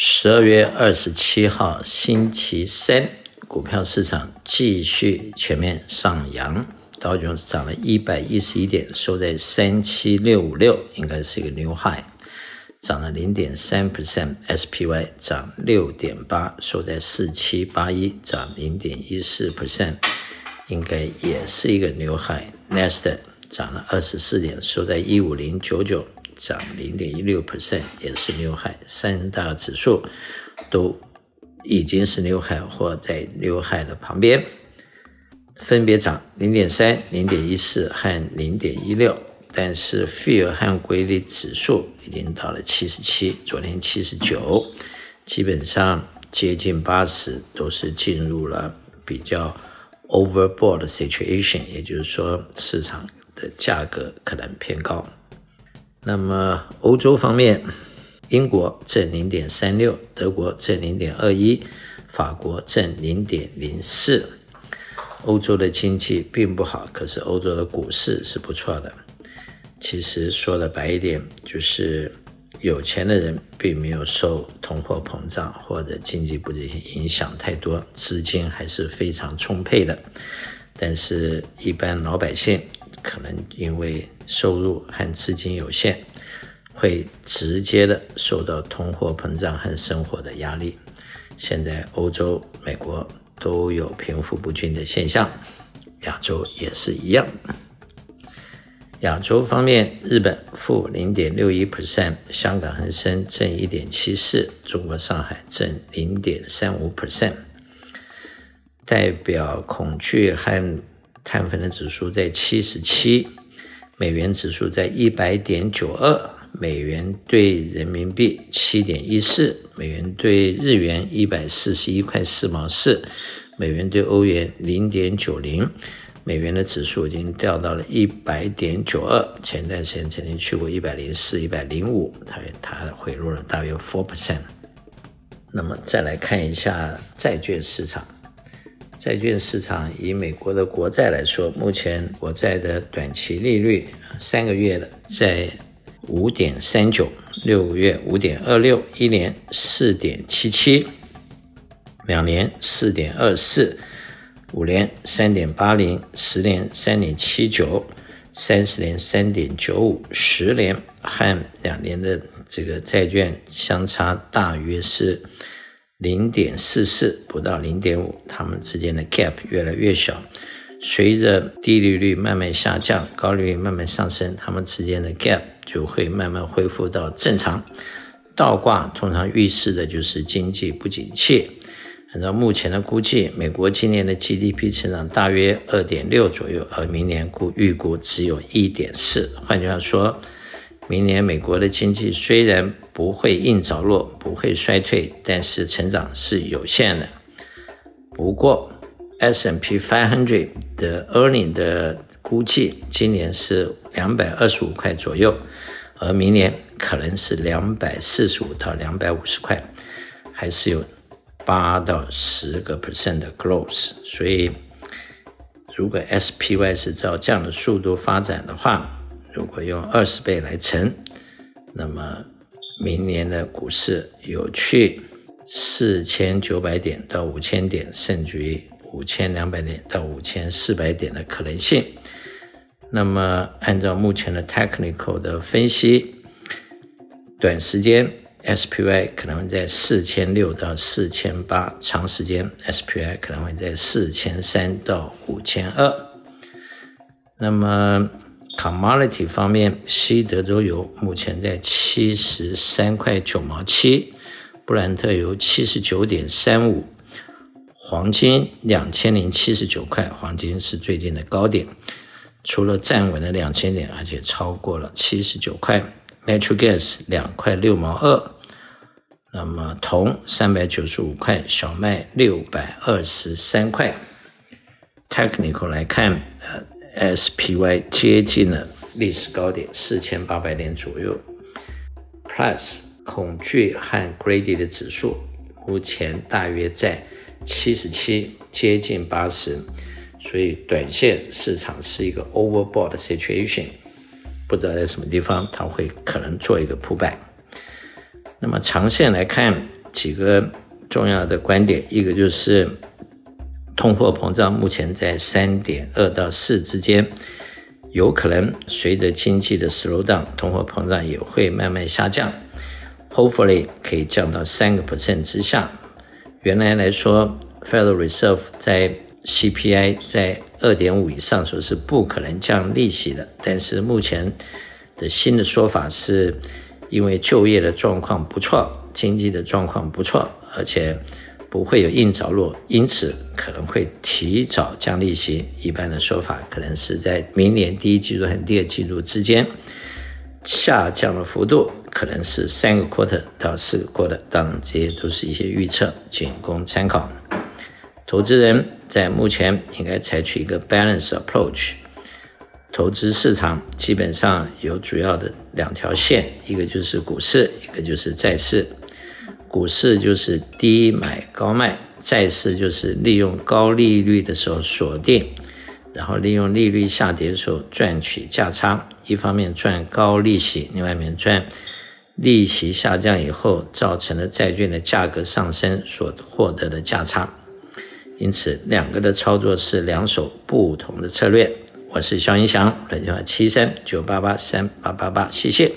十二月二十七号，星期三，股票市场继续全面上扬，道琼斯涨了一百一十一点，收在三七六五六，应该是一个 new high，涨了零点三 percent，SPY 涨六点八，收在四七八一，涨零点一四 percent，应该也是一个 new high，Nasdaq 涨了二十四点，收在一五零九九。涨零点一六 percent，也是牛海三大指数都已经是牛海或在牛海的旁边，分别涨零点三、零点一四和零点一六。但是费尔和规律指数已经到了七十七，昨天七十九，基本上接近八十，都是进入了比较 overbought 的 situation，也就是说市场的价格可能偏高。那么欧洲方面，英国正零点三六，德国正零点二一，法国正零点零四。欧洲的经济并不好，可是欧洲的股市是不错的。其实说的白一点，就是有钱的人并没有受通货膨胀或者经济不景影响太多，资金还是非常充沛的。但是，一般老百姓。可能因为收入和资金有限，会直接的受到通货膨胀和生活的压力。现在欧洲、美国都有贫富不均的现象，亚洲也是一样。亚洲方面，日本负零点六一 percent，香港恒生正一点七四，中国上海正零点三五 percent，代表恐惧和。碳粉的指数在七十七，美元指数在一百点九二，美元兑人民币七点一四，美元兑日元一百四十一块四毛四，美元兑欧元零点九零，美元的指数已经掉到了一百点九二，前段时间曾经去过一百零四、一百零五，它它回落了大约 four percent。那么再来看一下债券市场。债券市场以美国的国债来说，目前国债的短期利率，三个月的在五点三九，六个月五点二六，一年四点七七，两年四点二四，五年三点八零，十年三点七九，三十年三点九五，十年和两年的这个债券相差大约是。零点四四不到零点五，它们之间的 gap 越来越小。随着低利率慢慢下降，高利率慢慢上升，它们之间的 gap 就会慢慢恢复到正常。倒挂通常预示的就是经济不景气。按照目前的估计，美国今年的 GDP 成长大约二点六左右，而明年估预估只有一点四。换句话说，明年美国的经济虽然不会硬着陆，不会衰退，但是成长是有限的。不过，S&P 500的 earning 的估计，今年是两百二十五块左右，而明年可能是两百四十五到两百五十块，还是有八到十个 percent 的 growth。所以，如果 SPY 是照这样的速度发展的话，如果用二十倍来乘，那么明年的股市有去四千九百点到五千点，甚至于五千两百点到五千四百点的可能性。那么按照目前的 technical 的分析，短时间 SPY 可能会在四千六到四千八，长时间 SPY 可能会在四千三到五千二。那么 Commodity 方面，西德州油目前在七十三块九毛七，布兰特油七十九点三五，黄金两千零七十九块，黄金是最近的高点，除了站稳了两千点，而且超过了七十九块。Natural Gas 两块六毛二，那么铜三百九十五块，小麦六百二十三块。Technical 来看，呃。SPY 接近了历史高点四千八百点左右，Plus 恐惧和 Greedy 的指数目前大约在七十七，接近八十，所以短线市场是一个 overbought situation，不知道在什么地方它会可能做一个 pullback。那么长线来看，几个重要的观点，一个就是通货膨胀目前在三点二到四之间，有可能随着经济的 slow down，通货膨胀也会慢慢下降，hopefully 可以降到三个 percent 之下。原来来说，Federal Reserve 在 CPI 在二点五以上说是不可能降利息的，但是目前的新的说法是，因为就业的状况不错，经济的状况不错，而且不会有硬着陆，因此可能会提早降利息。一般的说法可能是在明年第一季度和第二季度之间下降的幅度可能是三个 quarter 到四个 quarter，当然这些都是一些预测，仅供参考。投资人在目前应该采取一个 balance approach。投资市场基本上有主要的两条线，一个就是股市，一个就是债市。股市就是低买高卖，债市就是利用高利率的时候锁定，然后利用利率下跌的时候赚取价差。一方面赚高利息，另外一面赚利息下降以后造成的债券的价格上升所获得的价差。因此，两个的操作是两手不同的策略。我是肖云翔，来电话七三九八八三八八八，谢谢。